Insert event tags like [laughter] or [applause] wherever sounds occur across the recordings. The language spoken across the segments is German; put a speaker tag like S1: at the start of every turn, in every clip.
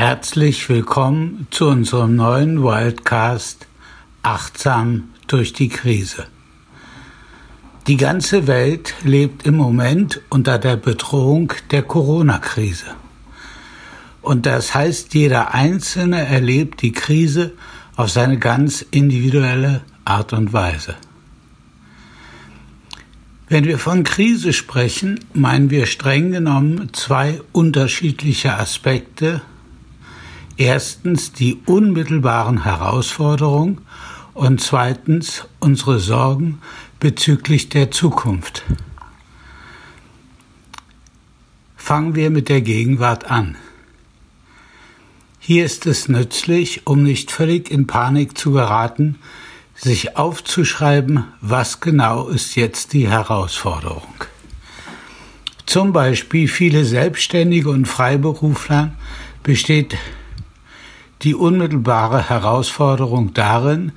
S1: Herzlich willkommen zu unserem neuen Wildcast Achtsam durch die Krise. Die ganze Welt lebt im Moment unter der Bedrohung der Corona-Krise. Und das heißt, jeder Einzelne erlebt die Krise auf seine ganz individuelle Art und Weise. Wenn wir von Krise sprechen, meinen wir streng genommen zwei unterschiedliche Aspekte. Erstens die unmittelbaren Herausforderungen und zweitens unsere Sorgen bezüglich der Zukunft. Fangen wir mit der Gegenwart an. Hier ist es nützlich, um nicht völlig in Panik zu geraten, sich aufzuschreiben, was genau ist jetzt die Herausforderung. Zum Beispiel viele Selbstständige und Freiberufler besteht die unmittelbare Herausforderung darin,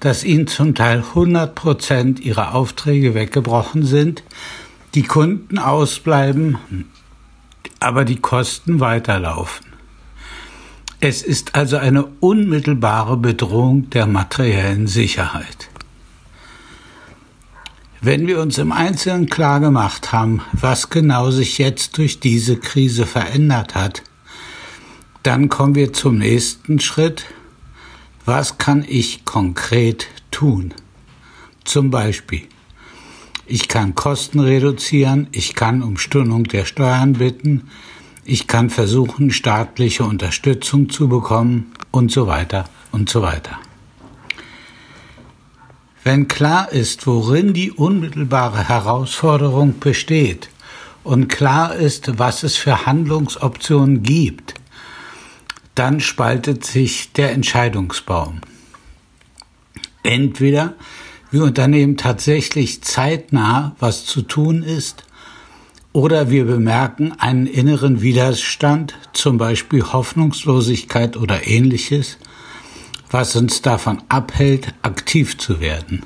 S1: dass ihnen zum Teil 100 Prozent ihrer Aufträge weggebrochen sind, die Kunden ausbleiben, aber die Kosten weiterlaufen. Es ist also eine unmittelbare Bedrohung der materiellen Sicherheit. Wenn wir uns im Einzelnen klar gemacht haben, was genau sich jetzt durch diese Krise verändert hat, dann kommen wir zum nächsten Schritt. Was kann ich konkret tun? Zum Beispiel, ich kann Kosten reduzieren, ich kann um Stundung der Steuern bitten, ich kann versuchen, staatliche Unterstützung zu bekommen und so weiter und so weiter. Wenn klar ist, worin die unmittelbare Herausforderung besteht und klar ist, was es für Handlungsoptionen gibt, dann spaltet sich der Entscheidungsbaum. Entweder wir unternehmen tatsächlich zeitnah, was zu tun ist, oder wir bemerken einen inneren Widerstand, zum Beispiel Hoffnungslosigkeit oder ähnliches, was uns davon abhält, aktiv zu werden.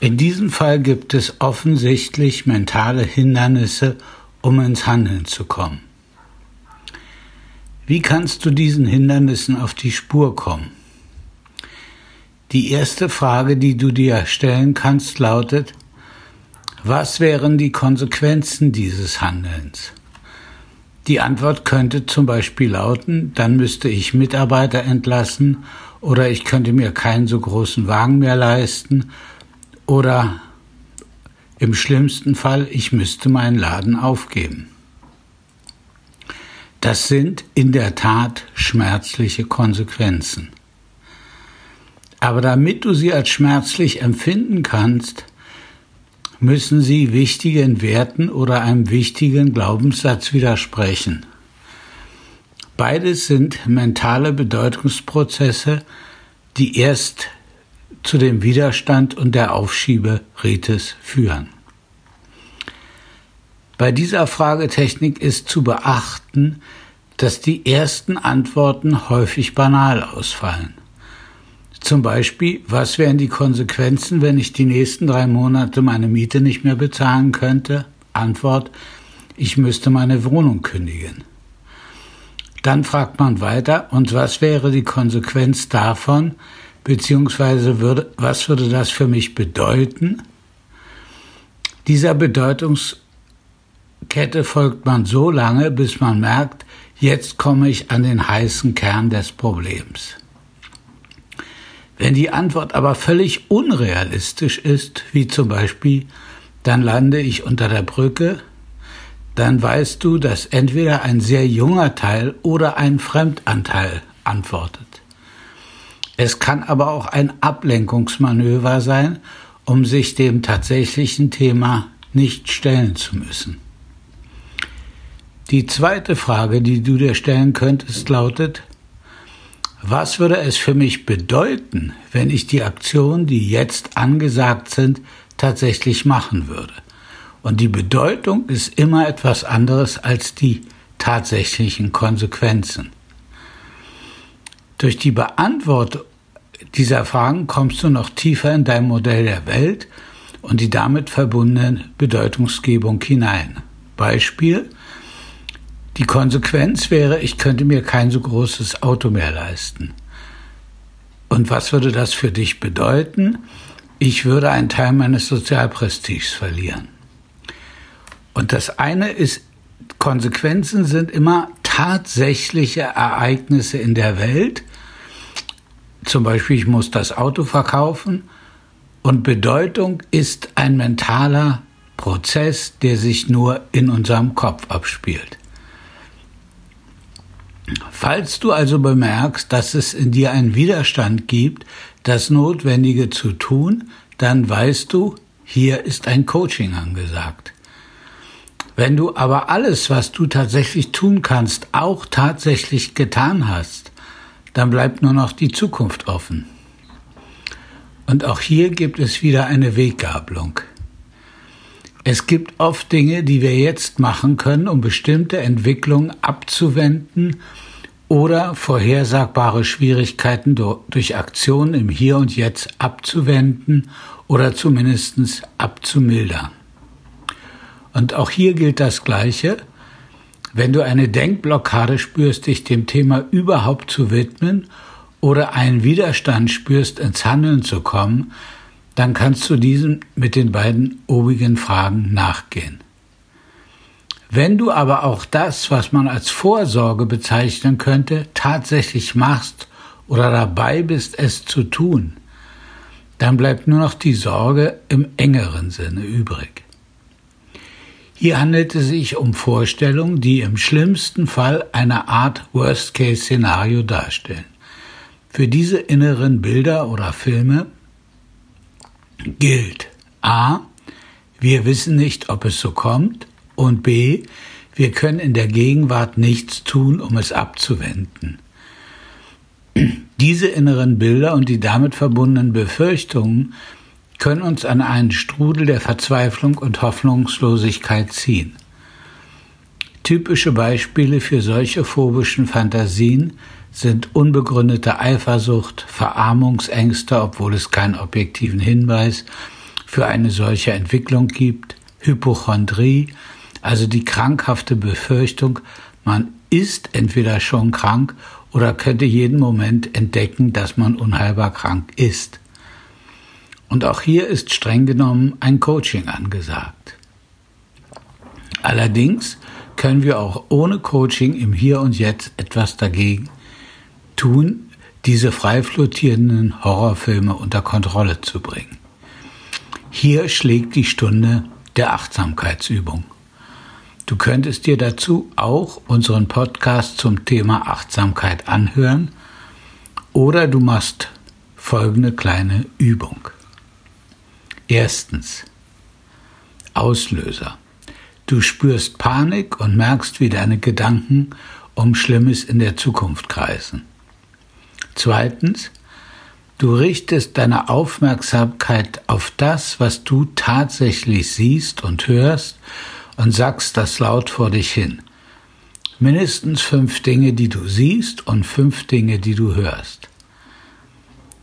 S1: In diesem Fall gibt es offensichtlich mentale Hindernisse, um ins Handeln zu kommen. Wie kannst du diesen Hindernissen auf die Spur kommen? Die erste Frage, die du dir stellen kannst, lautet, was wären die Konsequenzen dieses Handelns? Die Antwort könnte zum Beispiel lauten, dann müsste ich Mitarbeiter entlassen oder ich könnte mir keinen so großen Wagen mehr leisten oder im schlimmsten Fall, ich müsste meinen Laden aufgeben. Das sind in der Tat schmerzliche Konsequenzen. Aber damit du sie als schmerzlich empfinden kannst, müssen sie wichtigen Werten oder einem wichtigen Glaubenssatz widersprechen. Beides sind mentale Bedeutungsprozesse, die erst zu dem Widerstand und der Aufschieberitis führen. Bei dieser Fragetechnik ist zu beachten, dass die ersten Antworten häufig banal ausfallen. Zum Beispiel, was wären die Konsequenzen, wenn ich die nächsten drei Monate meine Miete nicht mehr bezahlen könnte? Antwort, ich müsste meine Wohnung kündigen. Dann fragt man weiter, und was wäre die Konsequenz davon, beziehungsweise würde, was würde das für mich bedeuten? Dieser Bedeutungskette folgt man so lange, bis man merkt, jetzt komme ich an den heißen Kern des Problems. Wenn die Antwort aber völlig unrealistisch ist, wie zum Beispiel, dann lande ich unter der Brücke, dann weißt du, dass entweder ein sehr junger Teil oder ein Fremdanteil antwortet. Es kann aber auch ein Ablenkungsmanöver sein, um sich dem tatsächlichen Thema nicht stellen zu müssen. Die zweite Frage, die du dir stellen könntest, lautet, was würde es für mich bedeuten, wenn ich die Aktionen, die jetzt angesagt sind, tatsächlich machen würde? Und die Bedeutung ist immer etwas anderes als die tatsächlichen Konsequenzen. Durch die Beantwortung dieser Fragen kommst du noch tiefer in dein Modell der Welt und die damit verbundene Bedeutungsgebung hinein. Beispiel, Die Konsequenz wäre, ich könnte mir kein so großes Auto mehr leisten. Und was würde das für dich bedeuten? Ich würde einen Teil meines Sozialprestiges verlieren. Und das eine ist, Konsequenzen sind immer tatsächliche Ereignisse in der Welt. Zum Beispiel, ich muss das Auto verkaufen. Und Bedeutung ist ein mentaler Prozess, der sich nur in unserem Kopf abspielt. Falls du also bemerkst, dass es in dir einen Widerstand gibt, das Notwendige zu tun, dann weißt du, hier ist ein Coaching angesagt. Wenn du aber alles, was du tatsächlich tun kannst, auch tatsächlich getan hast, dann bleibt nur noch die Zukunft offen. Und auch hier gibt es wieder eine Weggabelung. Es gibt oft Dinge, die wir jetzt machen können, um bestimmte Entwicklungen abzuwenden oder vorhersagbare Schwierigkeiten durch Aktionen im Hier und Jetzt abzuwenden oder zumindest abzumildern. Und auch hier gilt das Gleiche. Wenn du eine Denkblockade spürst, dich dem Thema überhaupt zu widmen oder einen Widerstand spürst, ins Handeln zu kommen, dann kannst du diesem mit den beiden obigen Fragen nachgehen. Wenn du aber auch das, was man als Vorsorge bezeichnen könnte, tatsächlich machst oder dabei bist, es zu tun, dann bleibt nur noch die Sorge im engeren Sinne übrig. Hier handelt es sich um Vorstellungen, die im schlimmsten Fall eine Art Worst-Case-Szenario darstellen. Für diese inneren Bilder oder Filme gilt A. Wir wissen nicht, ob es so kommt und B. Wir können in der Gegenwart nichts tun, um es abzuwenden. [clears throat] Diese inneren Bilder und die damit verbundenen Befürchtungen können uns an einen Strudel der Verzweiflung und Hoffnungslosigkeit ziehen. Typische Beispiele für solche phobischen Fantasien sind unbegründete Eifersucht, Verarmungsängste, obwohl es keinen objektiven Hinweis für eine solche Entwicklung gibt, Hypochondrie, also die krankhafte Befürchtung, man ist entweder schon krank oder könnte jeden Moment entdecken, dass man unheilbar krank ist. Und auch hier ist streng genommen ein Coaching angesagt. Allerdings können wir auch ohne Coaching im Hier und Jetzt etwas dagegen tun, diese frei flottierenden Horrorfilme unter Kontrolle zu bringen. Hier schlägt die Stunde der Achtsamkeitsübung. Du könntest dir dazu auch unseren Podcast zum Thema Achtsamkeit anhören oder du machst folgende kleine Übung. Erstens. Auslöser. Du spürst Panik und merkst, wie deine Gedanken um Schlimmes in der Zukunft kreisen. Zweitens. Du richtest deine Aufmerksamkeit auf das, was du tatsächlich siehst und hörst und sagst das laut vor dich hin. Mindestens fünf Dinge, die du siehst und fünf Dinge, die du hörst.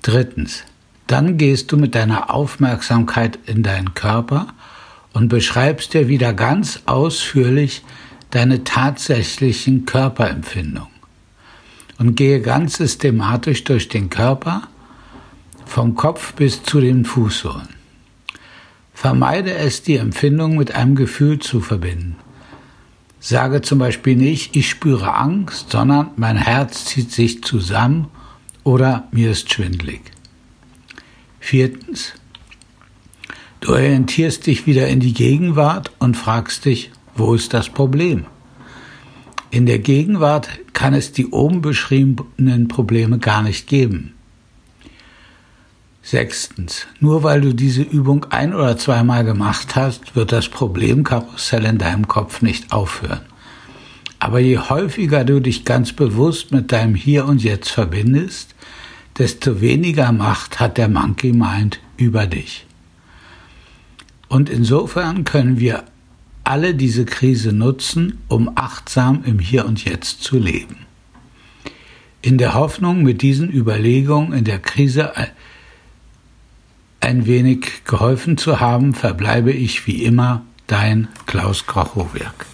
S1: Drittens. Dann gehst du mit deiner Aufmerksamkeit in deinen Körper und beschreibst dir wieder ganz ausführlich deine tatsächlichen Körperempfindungen. Und gehe ganz systematisch durch den Körper, vom Kopf bis zu den Fußsohlen. Vermeide es, die Empfindung mit einem Gefühl zu verbinden. Sage zum Beispiel nicht, ich spüre Angst, sondern mein Herz zieht sich zusammen oder mir ist schwindlig. Viertens, du orientierst dich wieder in die Gegenwart und fragst dich, wo ist das Problem? In der Gegenwart kann es die oben beschriebenen Probleme gar nicht geben. Sechstens, nur weil du diese Übung ein oder zweimal gemacht hast, wird das Problemkarussell in deinem Kopf nicht aufhören. Aber je häufiger du dich ganz bewusst mit deinem Hier und Jetzt verbindest, desto weniger Macht hat der Monkey Mind über dich. Und insofern können wir alle diese Krise nutzen, um achtsam im Hier und Jetzt zu leben. In der Hoffnung, mit diesen Überlegungen in der Krise ein wenig geholfen zu haben, verbleibe ich wie immer dein Klaus Krachowiak.